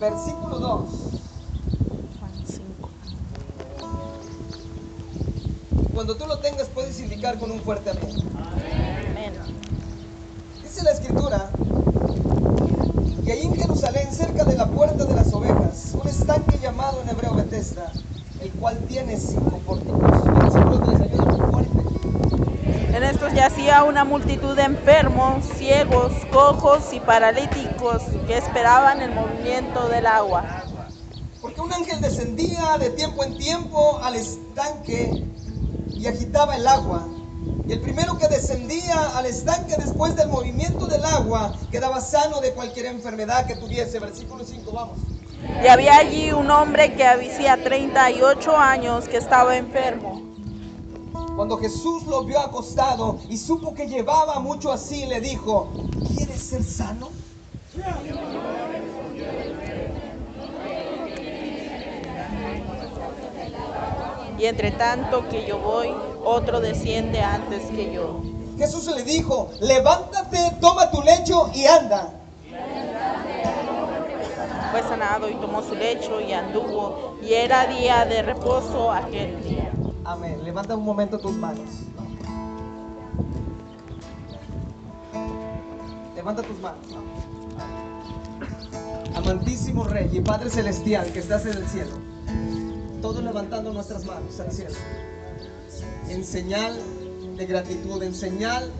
versículo 2. Juan 5. Cuando tú lo tengas puedes indicar con un fuerte amén. Amén. Dice la escritura, y ahí en Jerusalén, cerca de la puerta de las ovejas, un estanque llamado en hebreo Bethesda, el cual tiene cinco pórticos. Versículo 3, ayúdame fuerte. En estos yacía una multitud de enfermos, ciegos, cojos y paralíticos que esperaban el movimiento del agua. Porque un ángel descendía de tiempo en tiempo al estanque y agitaba el agua. Y el primero que descendía al estanque después del movimiento del agua quedaba sano de cualquier enfermedad que tuviese. Versículo 5, vamos. Y había allí un hombre que hacía 38 años que estaba enfermo. Cuando Jesús lo vio acostado y supo que llevaba mucho así, le dijo, ¿quieres ser sano? Y entre tanto que yo voy, otro desciende antes que yo. Jesús le dijo, levántate, toma tu lecho y anda. Fue sanado y tomó su lecho y anduvo, y era día de reposo aquel día. Amén. Levanta un momento tus manos. Levanta tus manos. Amantísimo Rey y Padre Celestial que estás en el cielo. Todos levantando nuestras manos al cielo. En señal de gratitud, en señal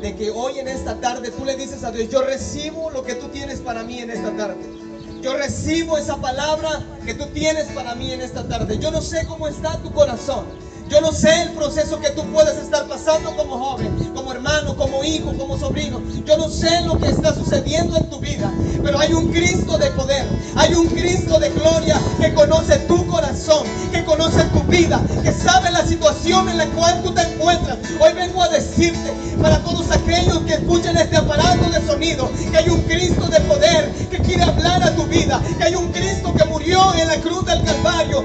de que hoy en esta tarde tú le dices a Dios, yo recibo lo que tú tienes para mí en esta tarde. Yo recibo esa palabra que tú tienes para mí en esta tarde. Yo no sé cómo está tu corazón. Yo no sé el proceso que tú puedes estar pasando como joven, como hermano, como hijo, como sobrino. Yo no sé lo que está sucediendo en tu vida. Pero hay un Cristo de poder. Hay un Cristo de gloria que conoce tu corazón, que conoce tu vida, que sabe la situación en la cual tú te encuentras. Hoy vengo a decirte para todos aquellos que escuchan este aparato de sonido, que hay un Cristo de poder que quiere hablar a tu vida, que hay un Cristo que murió en la cruz del Calvario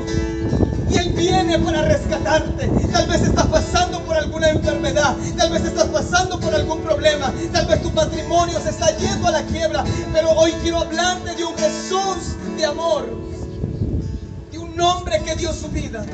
y Él viene para rescatarte. Tal vez estás pasando por alguna enfermedad, tal vez estás pasando por algún problema, tal vez tu matrimonio se está yendo a la quiebra, pero hoy quiero hablarte de un Jesús de amor, de un hombre que dio su vida.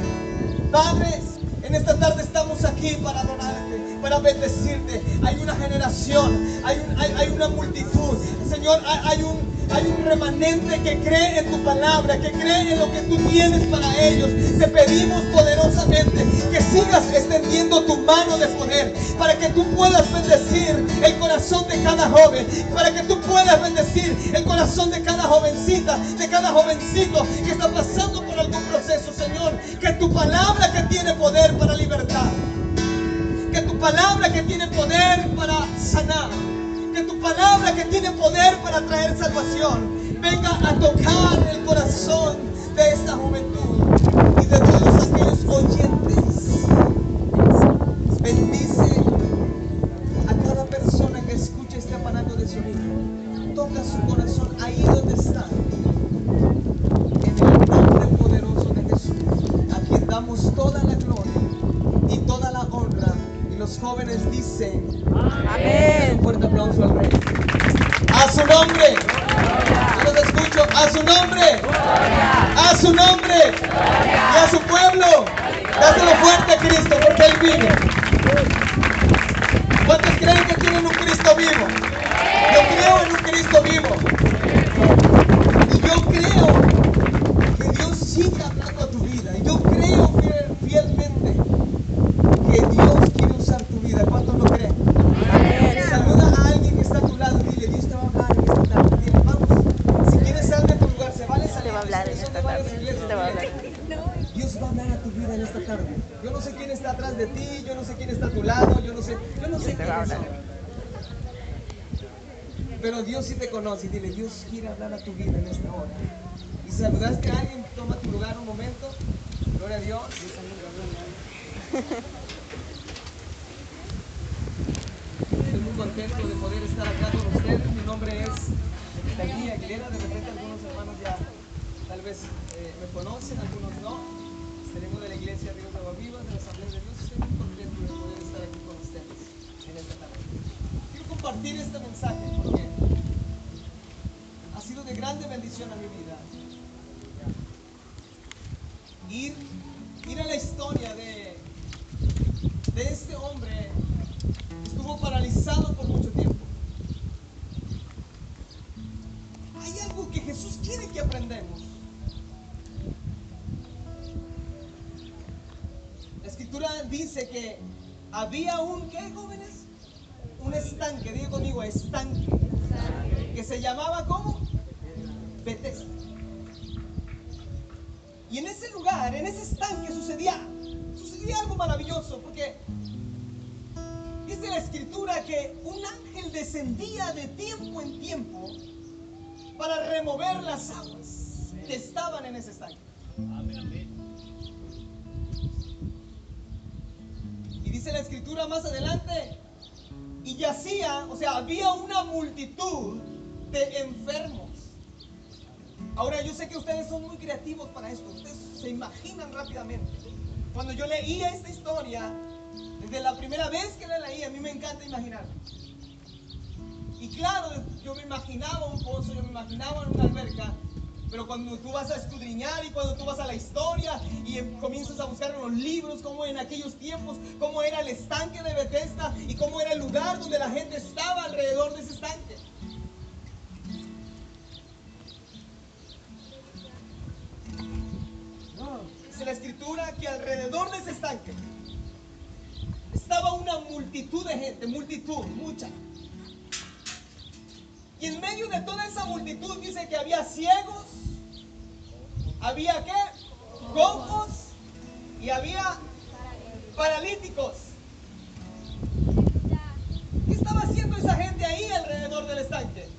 Padre, en esta tarde estamos aquí para adorarte, para bendecirte. Hay una generación, hay, un- hay- hay una multitud. Señor, hay un, hay un remanente que cree en tu palabra, que cree en lo que tú tienes para ellos. Te pedimos poderosamente que sigas extendiendo tu mano de poder para que tú puedas bendecir el corazón de cada joven, para que tú puedas bendecir el corazón de cada jovencita, de cada jovencito que está pasando por algún proceso, Señor. Que tu palabra que tiene poder para libertar, que tu palabra que tiene poder para sanar, que tu palabra que tiene poder para traer salvación, venga a tocar el corazón de esta juventud y de todos aquellos oyentes. Bendice a cada persona que escuche este aparato de sonido. Toca su corazón ahí donde está. En el nombre poderoso de Jesús, a quien damos toda la gloria y toda la honra. Y los jóvenes dicen, Amén. Fuerte aplauso al Rey. A su nombre. Yo los escucho. A su nombre. A su nombre. Y a su pueblo. Dáselo fuerte a Cristo porque Él vive. ¿Cuántos creen que tienen un Cristo vivo? Yo creo en un Cristo vivo. Y yo creo que Dios sigue hablando a tu vida. Y yo creo fiel- fielmente que Dios quiere usar tu vida. ¿Cuántos lo creen? Saluda a alguien que está a tu lado y dile, Dios te va a hablar en esta tarde. Dile, vamos. Si quieres salir de tu lugar, se vale salir. Te va a hablar en Son de esta varias tarde. iglesias. Te va a Dile, hablar. Dios va a hablar a tu vida en esta tarde. Yo no sé quién está atrás de ti, yo no sé quién está a tu lado, yo no sé, yo no sé hablar. son. Pero Dios sí te conoce y dile, Dios quiere hablar a tu vida en esta hora. Y saludaste a alguien, toma tu lugar un momento. Gloria a Dios. Estoy muy contento de poder estar acá con ustedes. Mi nombre es David Aguilera. De repente algunos hermanos ya tal vez eh, me conocen, algunos no. Tenemos de la iglesia Río Agua Viva, de la Asamblea de Dios. Estoy muy contento de poder estar aquí con ustedes en esta tarde. Quiero compartir este mensaje porque ha sido de grande bendición a mi vida. Ir, ir a la historia de, de este hombre que estuvo paralizado por mucho tiempo. Hay algo que Jesús quiere que aprendamos. Dice que había un, ¿qué jóvenes? Un estanque, diga conmigo, estanque, que se llamaba ¿cómo? Bethesda. Y en ese lugar, en ese estanque sucedía, sucedía algo maravilloso, porque dice la escritura que un ángel descendía de tiempo en tiempo para remover las aguas que estaban en ese estanque. Y dice la escritura más adelante, y yacía, o sea, había una multitud de enfermos. Ahora yo sé que ustedes son muy creativos para esto, ustedes se imaginan rápidamente. Cuando yo leía esta historia, desde la primera vez que la leí, a mí me encanta imaginar. Y claro, yo me imaginaba un pozo, yo me imaginaba una alberca, pero cuando tú vas a escudriñar y cuando tú vas a la historia y em- comienzas a buscar en los libros cómo en aquellos tiempos, cómo era el estanque de Bethesda y cómo era el lugar donde la gente estaba alrededor de ese estanque. Dice la escritura que alrededor de ese estanque estaba una multitud de gente, multitud, mucha. Y en medio de toda esa multitud dice que había ciegos, había qué? Cojos y había paralíticos. ¿Qué estaba haciendo esa gente ahí alrededor del estanque?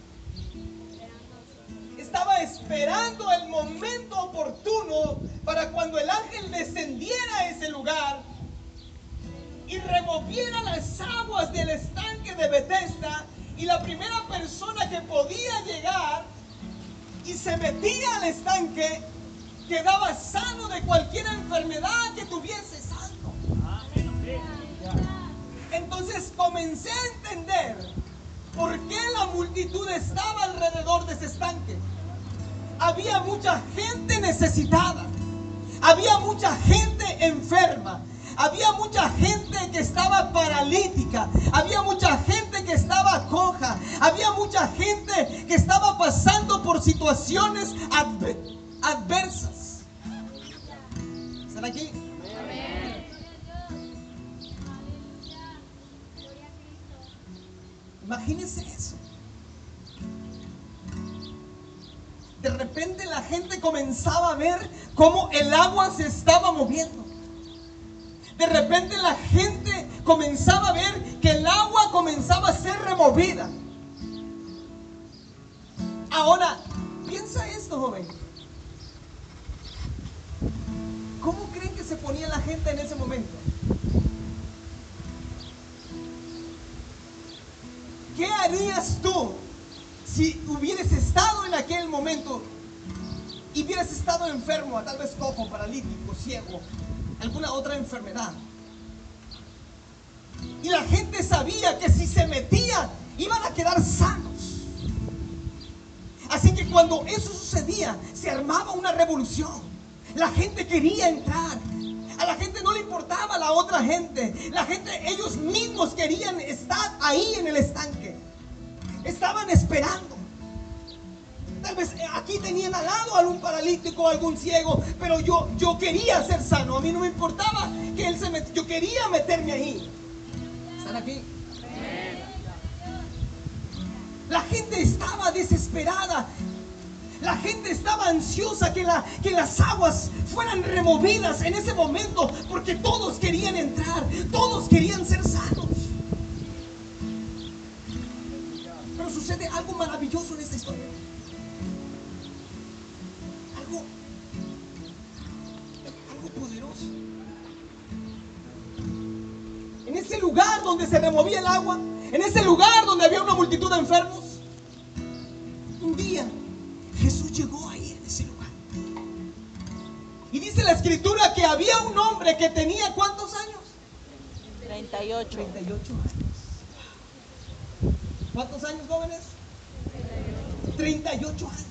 Estaba esperando el momento oportuno para cuando el ángel descendiera a ese lugar y removiera las aguas del estanque de Bethesda y la primera persona que podía llegar y se metía al estanque quedaba sano de cualquier enfermedad que tuviese sano. Entonces comencé a entender por qué la multitud estaba alrededor de ese estanque. Había mucha gente necesitada. Había mucha gente enferma. Había mucha gente que estaba paralítica. Había mucha gente que estaba coja. Había mucha gente que estaba pasando por situaciones adver- adversas. ¿Están aquí? Imagínense eso. De repente la gente comenzaba a ver cómo el agua se estaba moviendo. De repente la gente comenzaba a ver que el agua comenzaba a ser removida. Ahora, piensa esto, joven. Ese momento? ¿Qué harías tú si hubieras estado en aquel momento y hubieras estado enfermo, tal vez cojo, paralítico, ciego, alguna otra enfermedad? Y la gente sabía que si se metía iban a quedar sanos. Así que cuando eso sucedía, se armaba una revolución. La gente quería entrar. A la gente no le importaba la otra gente. La gente, ellos mismos querían estar ahí en el estanque. Estaban esperando. Tal vez eh, aquí tenían al lado algún paralítico, algún ciego, pero yo, yo quería ser sano. A mí no me importaba que él se metiera. Yo quería meterme ahí. ¿Están aquí? La gente estaba desesperada. La gente estaba ansiosa que, la, que las aguas fueran removidas en ese momento porque todos querían entrar, todos querían ser sanos. Pero sucede algo maravilloso en esta historia. Algo, algo poderoso. En ese lugar donde se removía el agua, en ese lugar donde había una multitud de enfermos, llegó ahí en ese lugar. Y dice la escritura que había un hombre que tenía cuántos años? 38. 38 años. ¿Cuántos años jóvenes? 38 años.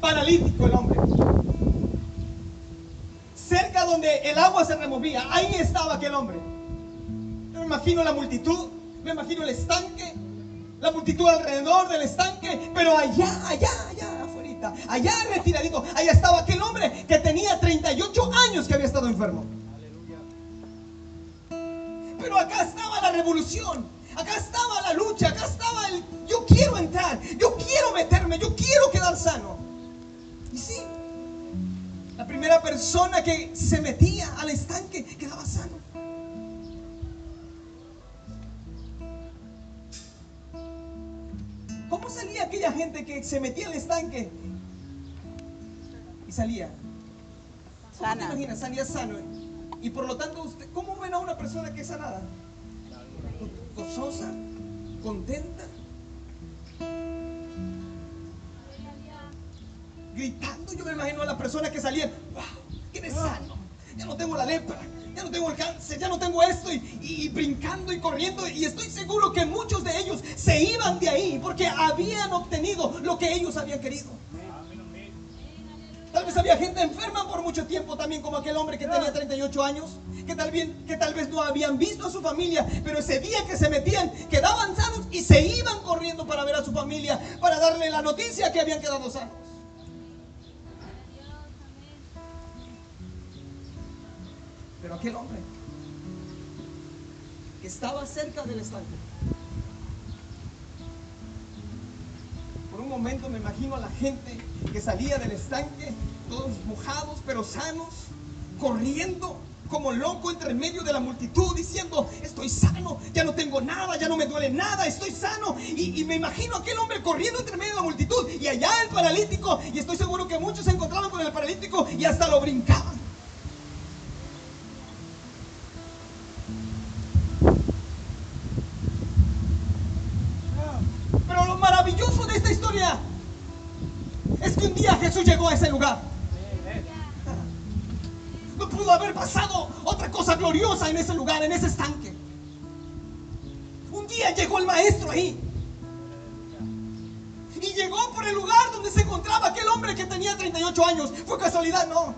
Paralítico el hombre. Cerca donde el agua se removía, ahí estaba aquel hombre. Yo me imagino la multitud me imagino el estanque, la multitud alrededor del estanque, pero allá, allá, allá afuera, allá retiradito, allá estaba aquel hombre que tenía 38 años que había estado enfermo. Pero acá estaba la revolución, acá estaba la lucha, acá estaba el yo quiero entrar, yo quiero meterme, yo quiero quedar sano. Y sí, la primera persona que se metía al estanque quedaba sano. Aquella gente que se metía al estanque y salía? ¿Cómo te Sana. imaginas? Salía sano. Y por lo tanto, usted, ¿cómo ven a una persona que es sanada? Gozosa, contenta, gritando. Yo me imagino a la persona que salía, wow, ¿quién es sano? Ya no tengo la lepra, ya no tengo el cáncer, ya no tengo esto, y, y- y brincando y corriendo. Y estoy seguro que muchos de ellos se iban de ahí porque habían obtenido lo que ellos habían querido. Tal vez había gente enferma por mucho tiempo también, como aquel hombre que tenía 38 años, que tal, bien, que tal vez no habían visto a su familia, pero ese día que se metían, quedaban sanos y se iban corriendo para ver a su familia, para darle la noticia que habían quedado sanos. Pero aquel hombre que estaba cerca del estanque, por un momento me imagino a la gente que salía del estanque, todos mojados pero sanos, corriendo como loco entre el medio de la multitud, diciendo, estoy sano, ya no tengo nada, ya no me duele nada, estoy sano. Y, me imagino a aquel hombre corriendo entre medio de la multitud y allá el paralítico, y estoy seguro que muchos se encontraban con el paralítico y hasta lo brincaban. Es que un día Jesús llegó a ese lugar. No pudo haber pasado otra cosa gloriosa en ese lugar, en ese estanque. Un día llegó el maestro ahí. Y llegó por el lugar donde se encontraba aquel hombre que tenía 38 años. ¿Fue casualidad? No.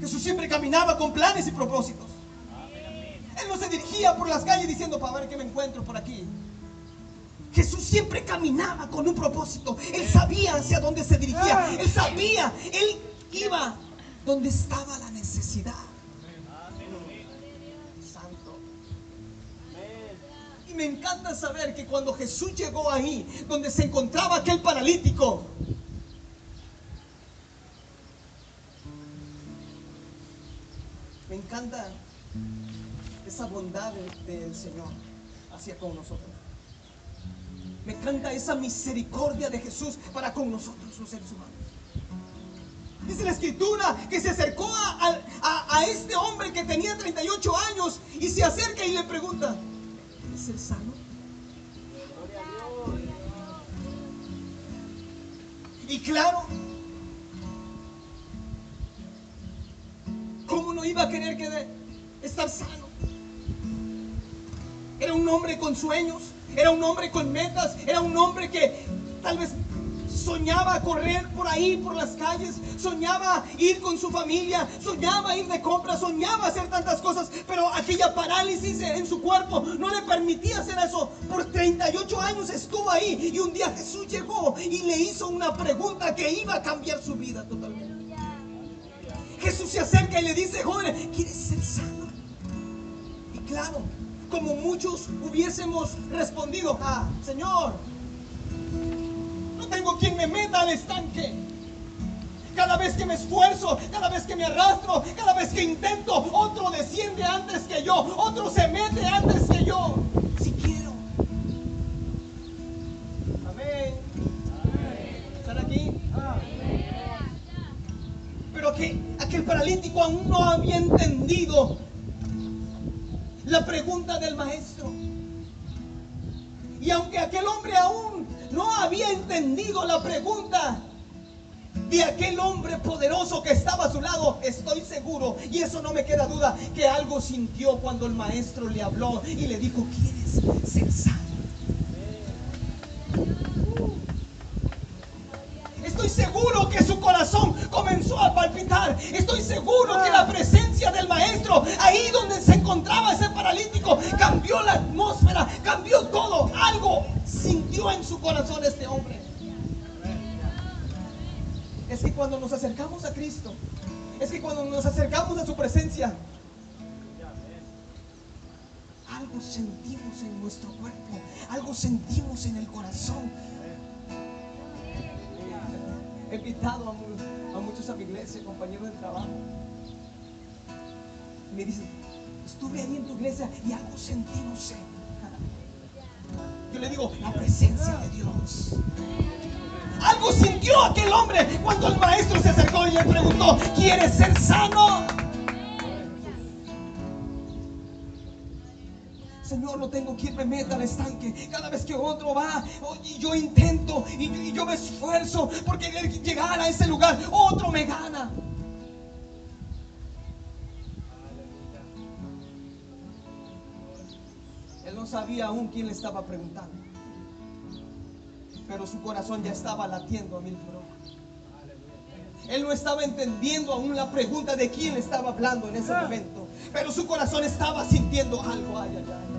Jesús siempre caminaba con planes y propósitos. Él no se dirigía por las calles diciendo para ver qué me encuentro por aquí. Jesús siempre caminaba con un propósito. Él sabía hacia dónde se dirigía. Él sabía. Él iba donde estaba la necesidad. Santo. Y me encanta saber que cuando Jesús llegó ahí, donde se encontraba aquel paralítico, me encanta esa bondad de- del Señor hacia con nosotros. Me encanta esa misericordia de Jesús para con nosotros, los seres humanos. Dice la escritura que se acercó a este hombre que tenía 38 años y se acerca y le pregunta, ¿eres el sano? Y claro, ¿cómo no iba a querer que de- estar sano? Era un hombre con sueños, era un hombre con metas, era un hombre que tal vez soñaba correr por ahí, por las calles, soñaba ir con su familia, soñaba ir de compras, soñaba hacer tantas cosas, pero aquella parálisis en su cuerpo no le permitía hacer eso. Por 38 años estuvo ahí y un día Jesús llegó y le hizo una pregunta que iba a cambiar su vida totalmente. Jesús se acerca y le dice, joven, ¿quieres ser sano? Y claro, como muchos hubiésemos respondido, ah, Señor, no tengo quien me meta al estanque. Cada vez que me esfuerzo, cada vez que me arrastro, cada vez que intento, otro desciende antes que yo, otro se mete antes que yo. Si quiero. Amén. ¿Están aquí? Pero que aquel paralítico aún no había entendido la pregunta del maestro. Y aunque aquel hombre aún no había entendido la pregunta de aquel hombre poderoso que estaba a su lado, estoy seguro, y eso no me queda duda, que algo sintió cuando el maestro le habló y le dijo, ¿quieres ser sano? comenzó a palpitar. Estoy seguro que la presencia maestro, ahí donde se encontraba ese paralítico, cambió la atmósfera, cambió todo. Algo sintió en su corazón este hombre. Es que cuando nos acercamos a Cristo, es que cuando nos acercamos a su presencia, algo sentimos en nuestro cuerpo, algo sentimos en el corazón. He invitado a, a muchos a mi iglesia, compañeros de trabajo. Me dicen, estuve ahí en tu iglesia y algo sentí, no sé. Yo le digo, la presencia de Dios. Algo sintió aquel hombre cuando el maestro se acercó y le preguntó, ¿quieres ser sano? Señor, no tengo quien me meta al estanque. Cada vez que otro va, y yo intento y, y yo me esfuerzo por querer llegar a ese lugar, otro me gana. Sabía aún quién le estaba preguntando, pero su corazón ya estaba latiendo a mil por hora. Él no estaba entendiendo aún la pregunta de quién le estaba hablando en ese momento, pero su corazón estaba sintiendo algo. Ay, ay, ay.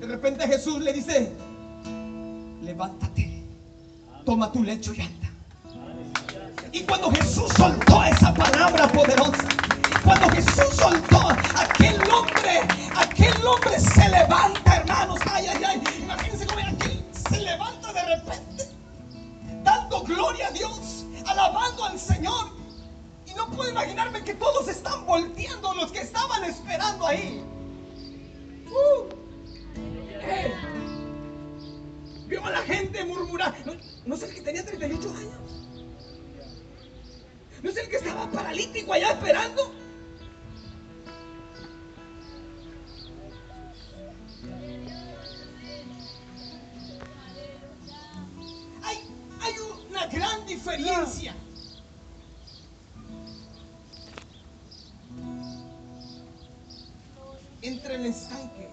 De repente Jesús le dice, levántate, toma tu lecho y anda. Cuando Jesús soltó esa palabra poderosa, cuando Jesús soltó aquel hombre, aquel hombre se levanta, hermanos. Ay, ay, ay. Imagínense cómo aquel se levanta de repente, dando gloria a Dios, alabando al Señor. Y no puedo imaginarme que todos están volteando, los que estaban esperando ahí. Uh. Eh. Vio a la gente murmurar. ¿No, no el que tenía 38 años? Paralítico allá esperando? Hay, hay una gran diferencia. Entre el estanque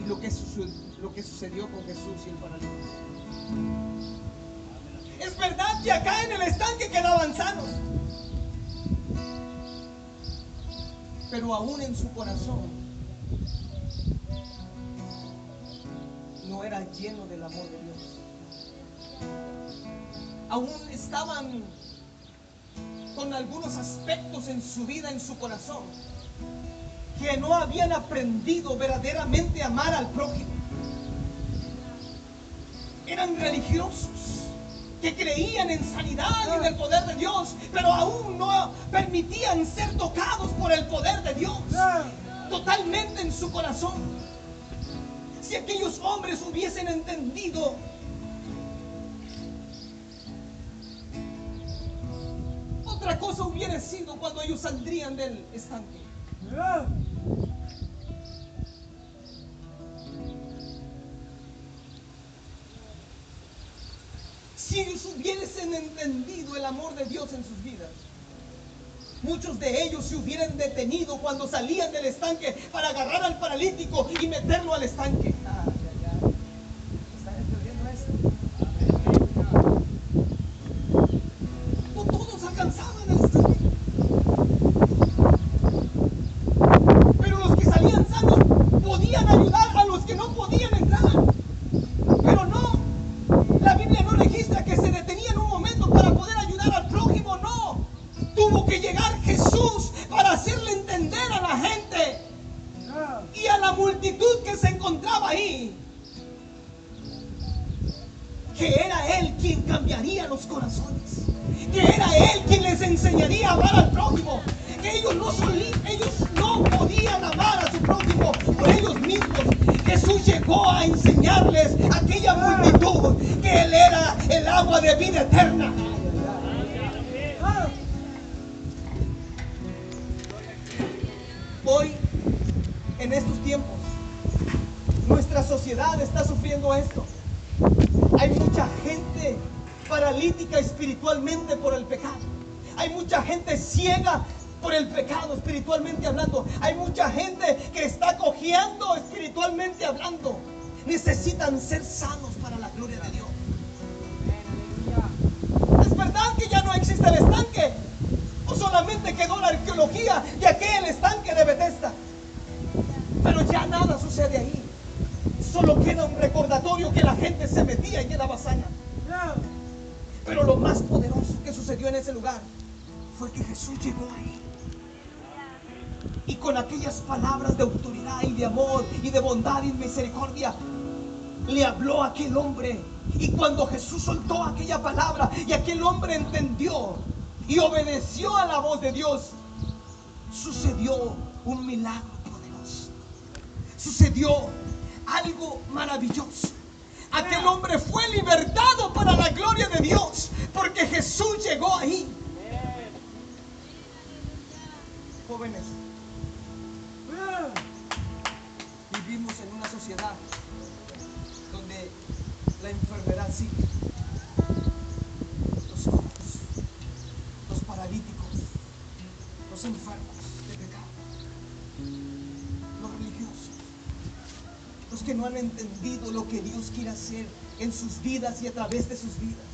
y lo que, sucedió, lo que sucedió con Jesús y el paralítico. Verdad que acá en el estanque quedaban sanos. Pero aún en su corazón no era lleno del amor de Dios. Aún estaban con algunos aspectos en su vida, en su corazón, que no habían aprendido verdaderamente a amar al prójimo. Eran religiosos que creían en sanidad y en el poder de Dios, pero aún no permitían ser tocados por el poder de Dios totalmente en su corazón. Si aquellos hombres hubiesen entendido otra cosa hubiera sido cuando ellos saldrían del estanque. Entendido el amor de Dios en sus vidas, muchos de ellos se hubieran detenido cuando salían del estanque para agarrar al paralítico y meterlo al estanque. Por el pecado espiritualmente hablando. Hay mucha gente que está cojeando espiritualmente hablando. Necesitan ser sanos para la gloria de Dios. Es verdad que ya no existe el estanque. O solamente quedó la arqueología de aquel estanque de Bethesda. Pero ya nada sucede ahí. Solo queda un recordatorio que la gente se metía y quedaba sana. Pero lo más poderoso que sucedió en ese lugar fue que Jesús llegó ahí. Y con aquellas palabras de autoridad y de amor y de bondad y misericordia, le habló a aquel hombre. Y cuando Jesús soltó aquella palabra y aquel hombre entendió y obedeció a la voz de Dios, sucedió un milagro poderoso. Sucedió algo maravilloso. Aquel hombre fue libertado para la gloria de Dios porque Jesús llegó ahí. Jóvenes, vivimos en una sociedad donde la enfermedad sigue. Los cojos, los paralíticos, los enfermos de pecado, los religiosos, los que no han entendido lo que Dios quiere hacer en sus vidas y a través de sus vidas.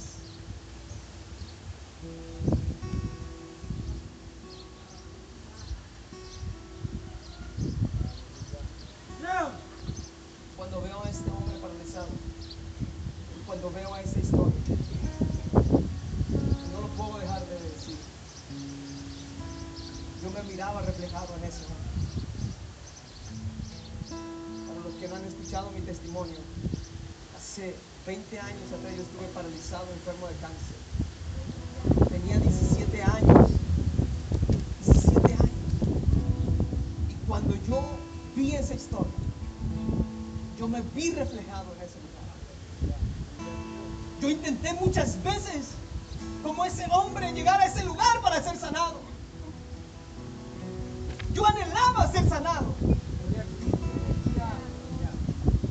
Yo me miraba reflejado en ese hombre. Para los que no han escuchado mi testimonio, hace 20 años atrás yo estuve paralizado, enfermo de cáncer. Tenía 17 años. 17 años. Y cuando yo vi esa historia, yo me vi reflejado en ese lugar. Yo intenté muchas veces, como ese hombre, llegar a ese lugar para ser sanado. Yo anhelaba ser sanado.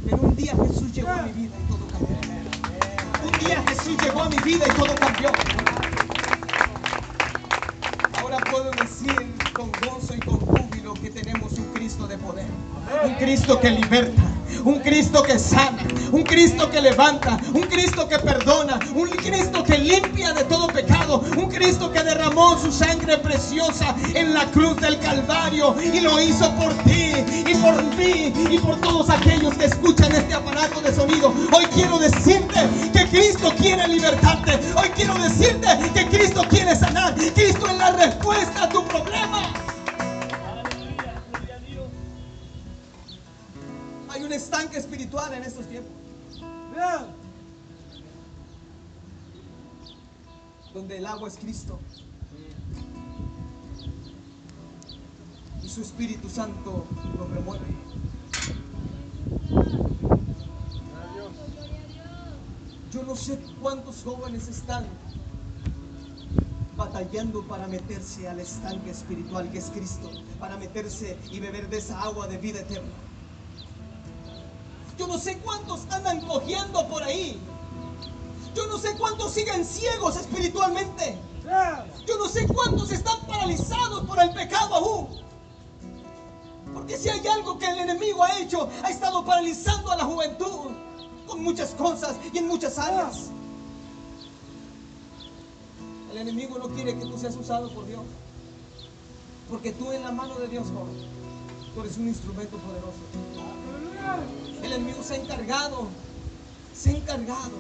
Pero un día Jesús llegó a mi vida y todo cambió. Un día Jesús llegó a mi vida y todo cambió. Ahora puedo decir con gozo y con júbilo que tenemos un Cristo de poder. Un Cristo que liberta. Un Cristo que sana, un Cristo que levanta, un Cristo que perdona, un Cristo que limpia de todo pecado, un Cristo que derramó su sangre preciosa en la cruz del Calvario y lo hizo por ti y por mí y por todos aquellos que escuchan este aparato de sonido. Hoy quiero decirte que Cristo quiere libertarte. Hoy quiero decirte que Cristo quiere sanar. Cristo es la respuesta a tu problema. Hay un estanque espiritual en estos tiempos. Donde el agua es Cristo. Y su Espíritu Santo lo remueve. Yo no sé cuántos jóvenes están batallando para meterse al estanque espiritual que es Cristo, para meterse y beber de esa agua de vida eterna. Yo no sé cuántos andan cogiendo por ahí. Yo no sé cuántos siguen ciegos espiritualmente. Yo no sé cuántos están paralizados por el pecado aún. Porque si hay algo que el enemigo ha hecho, ha estado paralizando a la juventud con muchas cosas y en muchas áreas. El enemigo no quiere que tú seas usado por Dios. Porque tú en la mano de Dios, joven, tú eres un instrumento poderoso. El enemigo se ha encargado, se ha encargado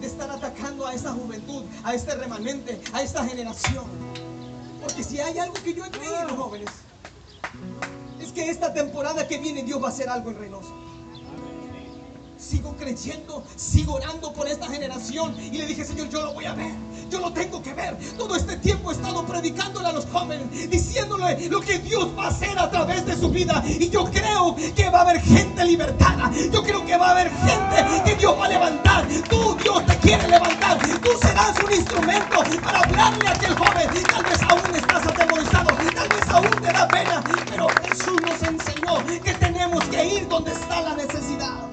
de estar atacando a esta juventud, a este remanente, a esta generación. Porque si hay algo que yo he creído, jóvenes, es que esta temporada que viene Dios va a hacer algo en Reynosa. Sigo creyendo, sigo orando por esta generación y le dije, Señor, yo lo voy a ver, yo lo tengo que ver. Todo este tiempo he estado predicándole a los jóvenes, diciéndole lo que Dios va a hacer a través de su vida. Y yo creo que va a haber gente libertada, yo creo que va a haber gente que Dios va a levantar. Tú, Dios, te quiere levantar. Tú serás un instrumento para hablarle a aquel joven. Tal vez aún estás atemorizado, tal vez aún te da pena, pero Jesús nos enseñó que tenemos que ir donde está la necesidad.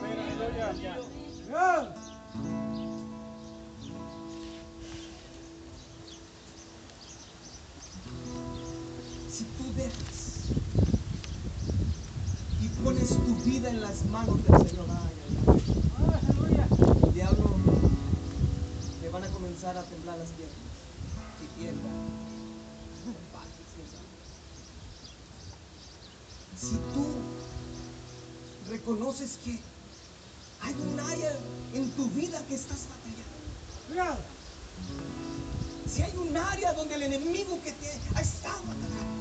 En las manos del Señor, ay, diablo le van a comenzar a temblar las piernas. Y tiembla. Si tú reconoces que hay un área en tu vida que estás batallando, si hay un área donde el enemigo que te ha estado atacando,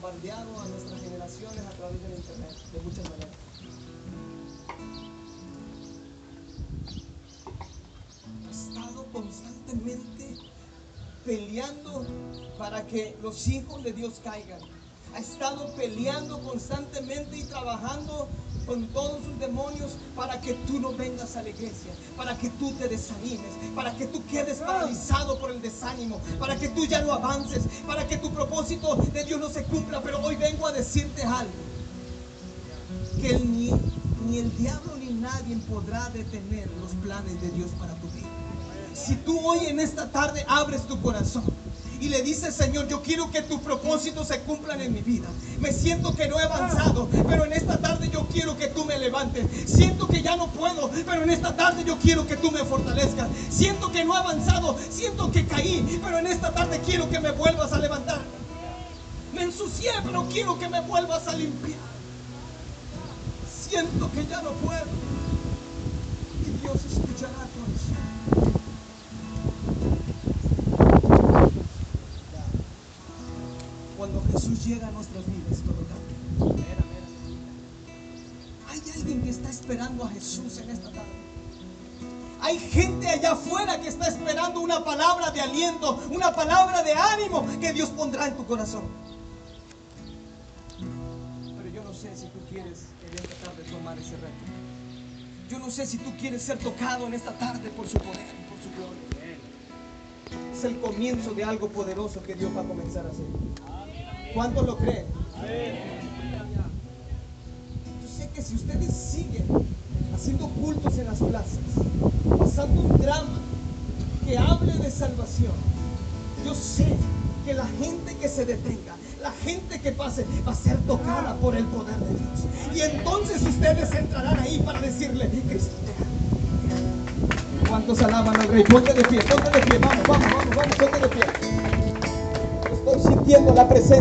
bombardeado a nuestras generaciones a través del internet de muchas maneras. Ha estado constantemente peleando para que los hijos de Dios caigan. Ha estado peleando constantemente y trabajando con todos sus demonios para que tú no vengas a la iglesia, para que tú te desanimes, para que tú quedes paralizado por el desánimo, para que tú ya no avances, para que tu propósito de Dios no se cumpla. Pero hoy vengo a decirte algo, que el- ni, ni el diablo ni nadie podrá detener los planes de Dios para tu vida. Si tú hoy en esta tarde abres tu corazón y le dices, Señor, yo quiero que tus propósitos se cumplan en mi vida. Me siento que no he avanzado, pero en esta tarde yo quiero que tú me levantes. Siento que ya no puedo, pero en esta tarde yo quiero que tú me fortalezcas. Siento que no he avanzado, siento que caí, pero en esta tarde quiero que me vuelvas a levantar. Me ensucié, pero quiero que me vuelvas a limpiar. Siento que ya no puedo. Y Dios escuchará llega a nuestras vidas, todo cambia. Hay alguien que está esperando a Jesús en esta tarde. Hay gente allá afuera que está esperando una palabra de aliento, una palabra de ánimo que Dios pondrá en tu corazón. Pero yo no sé si tú quieres en esta tarde tomar ese reto. Yo no sé si tú quieres ser tocado en esta tarde por su poder, por su gloria. Es el comienzo de algo poderoso que Dios va a comenzar a hacer. ¿Cuántos lo creen? Yo sé que si ustedes siguen haciendo cultos en las plazas, pasando un drama que hable de salvación, yo sé que la gente que se detenga, la gente que pase, va a ser tocada por el poder de Dios. Y entonces ustedes entrarán ahí para decirle, Cristo te. ¿Cuántos alaban al Rey? Ponte de pie, ponte de pie, vamos, vamos, vamos, vamos, ponte de pie. Estoy sintiendo la presencia.